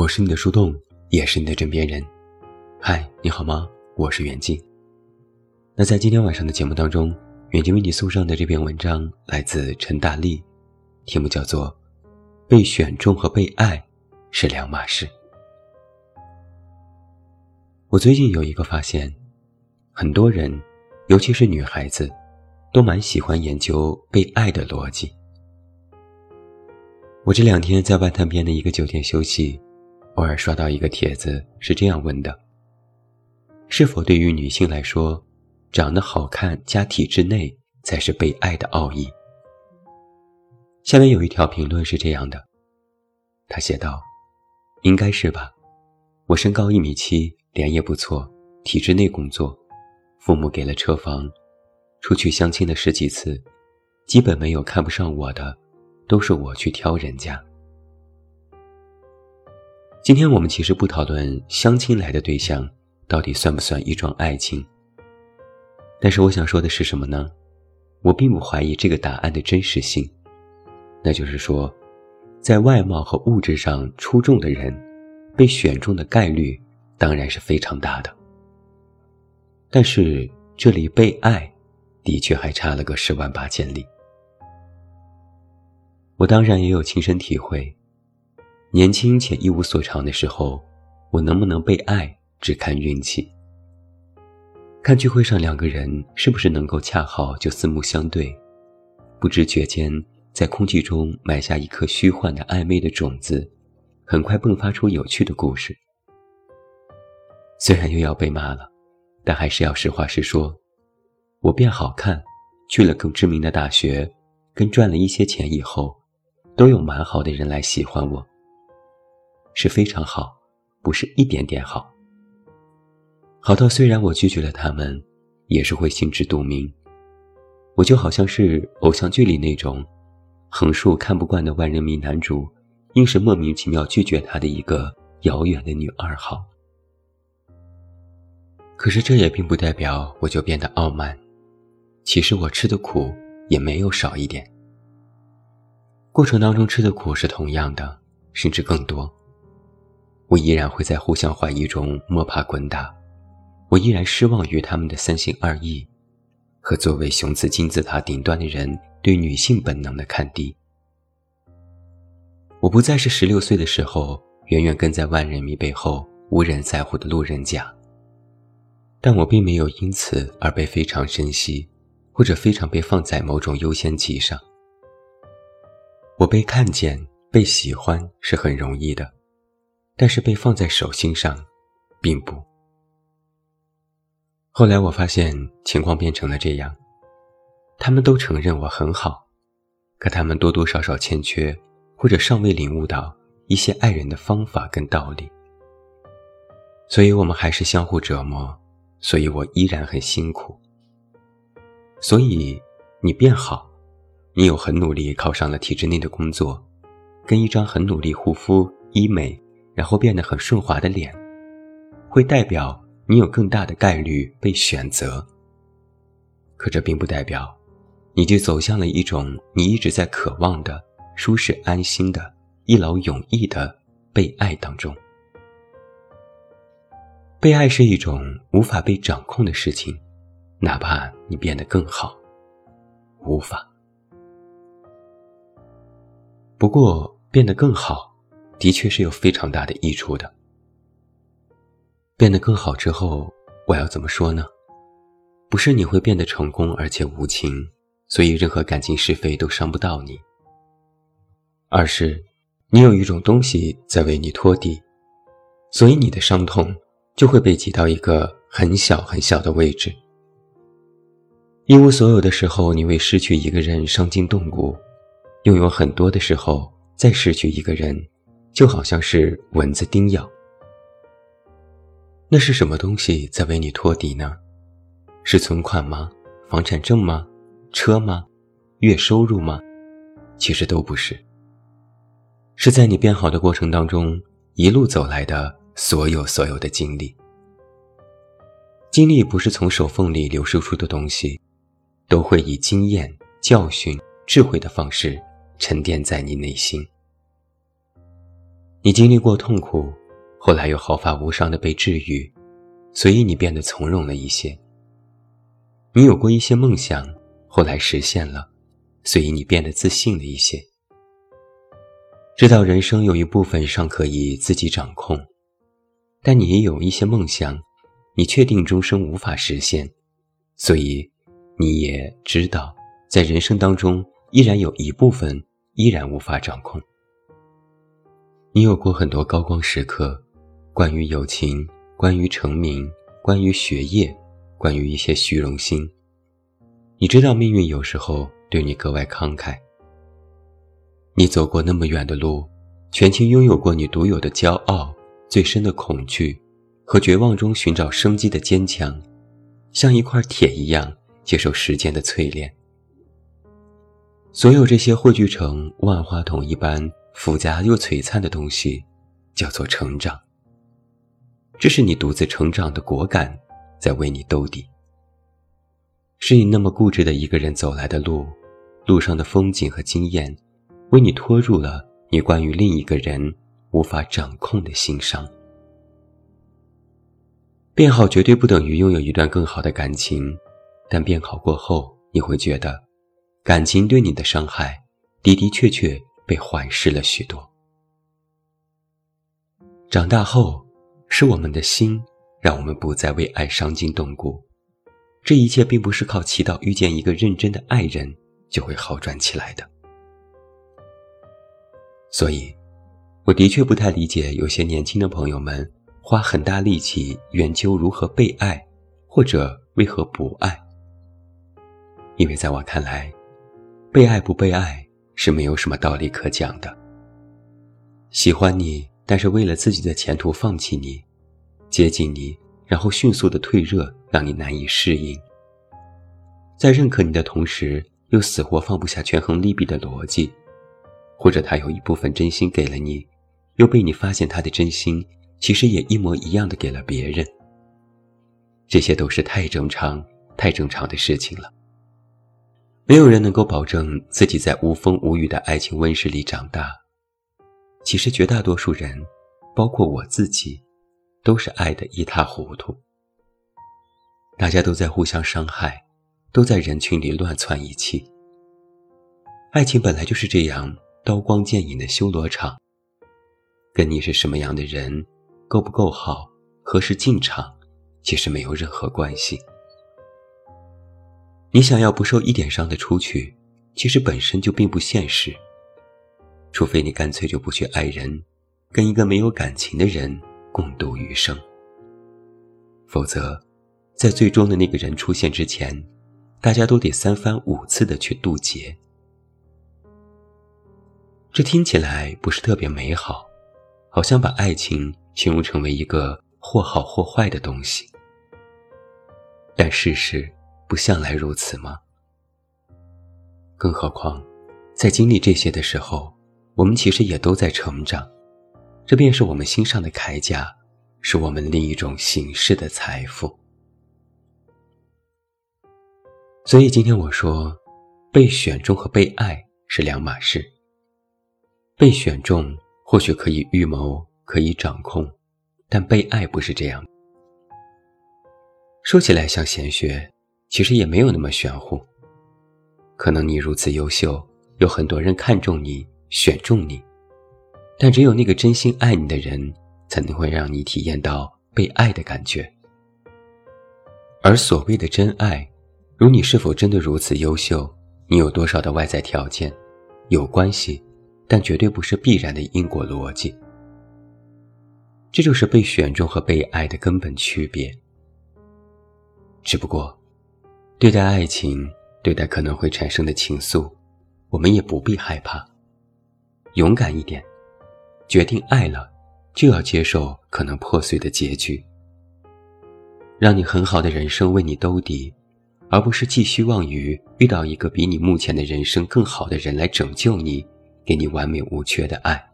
我是你的树洞，也是你的枕边人。嗨，你好吗？我是袁静。那在今天晚上的节目当中，远近为你送上的这篇文章来自陈大力，题目叫做《被选中和被爱是两码事》。我最近有一个发现，很多人，尤其是女孩子，都蛮喜欢研究被爱的逻辑。我这两天在外滩边的一个酒店休息，偶尔刷到一个帖子，是这样问的：是否对于女性来说，长得好看加体制内才是被爱的奥义？下面有一条评论是这样的，他写道：“应该是吧，我身高一米七，脸也不错，体制内工作，父母给了车房，出去相亲的十几次，基本没有看不上我的。”都是我去挑人家。今天我们其实不讨论相亲来的对象到底算不算一桩爱情，但是我想说的是什么呢？我并不怀疑这个答案的真实性，那就是说，在外貌和物质上出众的人，被选中的概率当然是非常大的。但是这里被爱，的确还差了个十万八千里。我当然也有亲身体会，年轻且一无所长的时候，我能不能被爱只看运气。看聚会上两个人是不是能够恰好就四目相对，不知觉间在空气中埋下一颗虚幻的暧昧的种子，很快迸发出有趣的故事。虽然又要被骂了，但还是要实话实说，我变好看，去了更知名的大学，跟赚了一些钱以后。都有蛮好的人来喜欢我，是非常好，不是一点点好。好到虽然我拒绝了他们，也是会心知肚明。我就好像是偶像剧里那种，横竖看不惯的万人迷男主，硬是莫名其妙拒绝他的一个遥远的女二号。可是这也并不代表我就变得傲慢，其实我吃的苦也没有少一点。过程当中吃的苦是同样的，甚至更多。我依然会在互相怀疑中摸爬滚打，我依然失望于他们的三心二意，和作为雄姿金字塔顶端的人对女性本能的看低。我不再是十六岁的时候远远跟在万人迷背后无人在乎的路人甲，但我并没有因此而被非常珍惜，或者非常被放在某种优先级上。我被看见、被喜欢是很容易的，但是被放在手心上，并不。后来我发现情况变成了这样：他们都承认我很好，可他们多多少少欠缺，或者尚未领悟到一些爱人的方法跟道理。所以我们还是相互折磨，所以我依然很辛苦。所以你变好。你有很努力考上了体制内的工作，跟一张很努力护肤医美，然后变得很顺滑的脸，会代表你有更大的概率被选择。可这并不代表，你就走向了一种你一直在渴望的舒适安心的一劳永逸的被爱当中。被爱是一种无法被掌控的事情，哪怕你变得更好，无法。不过，变得更好，的确是有非常大的益处的。变得更好之后，我要怎么说呢？不是你会变得成功而且无情，所以任何感情是非都伤不到你，而是你有一种东西在为你拖地，所以你的伤痛就会被挤到一个很小很小的位置。一无所有的时候，你为失去一个人伤筋动骨。拥有很多的时候，再失去一个人，就好像是蚊子叮咬。那是什么东西在为你托底呢？是存款吗？房产证吗？车吗？月收入吗？其实都不是。是在你变好的过程当中，一路走来的所有所有的经历。经历不是从手缝里流输出的东西，都会以经验、教训、智慧的方式。沉淀在你内心。你经历过痛苦，后来又毫发无伤的被治愈，所以你变得从容了一些。你有过一些梦想，后来实现了，所以你变得自信了一些。知道人生有一部分尚可以自己掌控，但你也有一些梦想，你确定终生无法实现，所以你也知道，在人生当中依然有一部分依然无法掌控。你有过很多高光时刻，关于友情，关于成名，关于学业，关于一些虚荣心。你知道命运有时候对你格外慷慨。你走过那么远的路，全情拥有过你独有的骄傲、最深的恐惧和绝望中寻找生机的坚强，像一块铁一样接受时间的淬炼。所有这些汇聚成万花筒一般。复杂又璀璨的东西，叫做成长。这是你独自成长的果敢，在为你兜底。是你那么固执的一个人走来的路，路上的风景和经验，为你拖入了你关于另一个人无法掌控的心伤。变好绝对不等于拥有一段更好的感情，但变好过后，你会觉得，感情对你的伤害的的确确。被缓释了许多。长大后，是我们的心让我们不再为爱伤筋动骨。这一切并不是靠祈祷遇见一个认真的爱人就会好转起来的。所以，我的确不太理解有些年轻的朋友们花很大力气研究如何被爱，或者为何不爱。因为在我看来，被爱不被爱。是没有什么道理可讲的。喜欢你，但是为了自己的前途放弃你；接近你，然后迅速的退热，让你难以适应。在认可你的同时，又死活放不下权衡利弊的逻辑，或者他有一部分真心给了你，又被你发现他的真心其实也一模一样的给了别人。这些都是太正常、太正常的事情了。没有人能够保证自己在无风无雨的爱情温室里长大。其实绝大多数人，包括我自己，都是爱得一塌糊涂。大家都在互相伤害，都在人群里乱窜一气。爱情本来就是这样刀光剑影的修罗场，跟你是什么样的人，够不够好，何时进场，其实没有任何关系。你想要不受一点伤的出去，其实本身就并不现实。除非你干脆就不去爱人，跟一个没有感情的人共度余生。否则，在最终的那个人出现之前，大家都得三番五次的去渡劫。这听起来不是特别美好，好像把爱情形容成为一个或好或坏的东西。但事实。不向来如此吗？更何况，在经历这些的时候，我们其实也都在成长，这便是我们心上的铠甲，是我们另一种形式的财富。所以今天我说，被选中和被爱是两码事。被选中或许可以预谋，可以掌控，但被爱不是这样。说起来像玄学。其实也没有那么玄乎。可能你如此优秀，有很多人看中你，选中你，但只有那个真心爱你的人，才能会让你体验到被爱的感觉。而所谓的真爱，如你是否真的如此优秀，你有多少的外在条件，有关系，但绝对不是必然的因果逻辑。这就是被选中和被爱的根本区别。只不过。对待爱情，对待可能会产生的情愫，我们也不必害怕，勇敢一点，决定爱了，就要接受可能破碎的结局。让你很好的人生为你兜底，而不是寄希望于遇到一个比你目前的人生更好的人来拯救你，给你完美无缺的爱。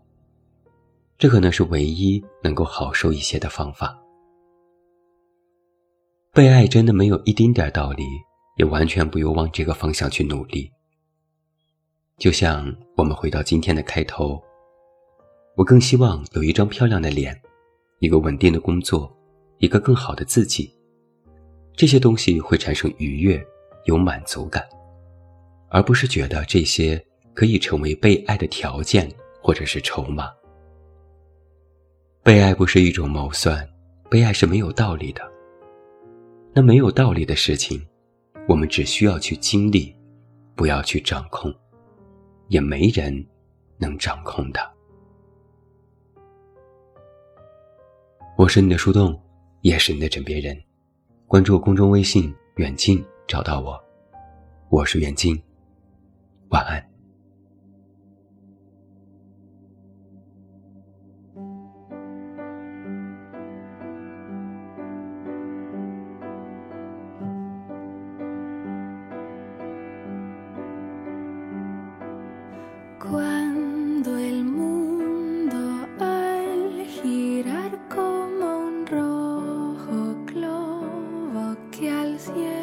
这可能是唯一能够好受一些的方法。被爱真的没有一丁点道理。也完全不用往这个方向去努力。就像我们回到今天的开头，我更希望有一张漂亮的脸，一个稳定的工作，一个更好的自己。这些东西会产生愉悦，有满足感，而不是觉得这些可以成为被爱的条件或者是筹码。被爱不是一种谋算，被爱是没有道理的。那没有道理的事情，我们只需要去经历，不要去掌控，也没人能掌控它。我是你的树洞，也是你的枕边人。关注公众微信“远近”，找到我。我是远近，晚安。que al cielo.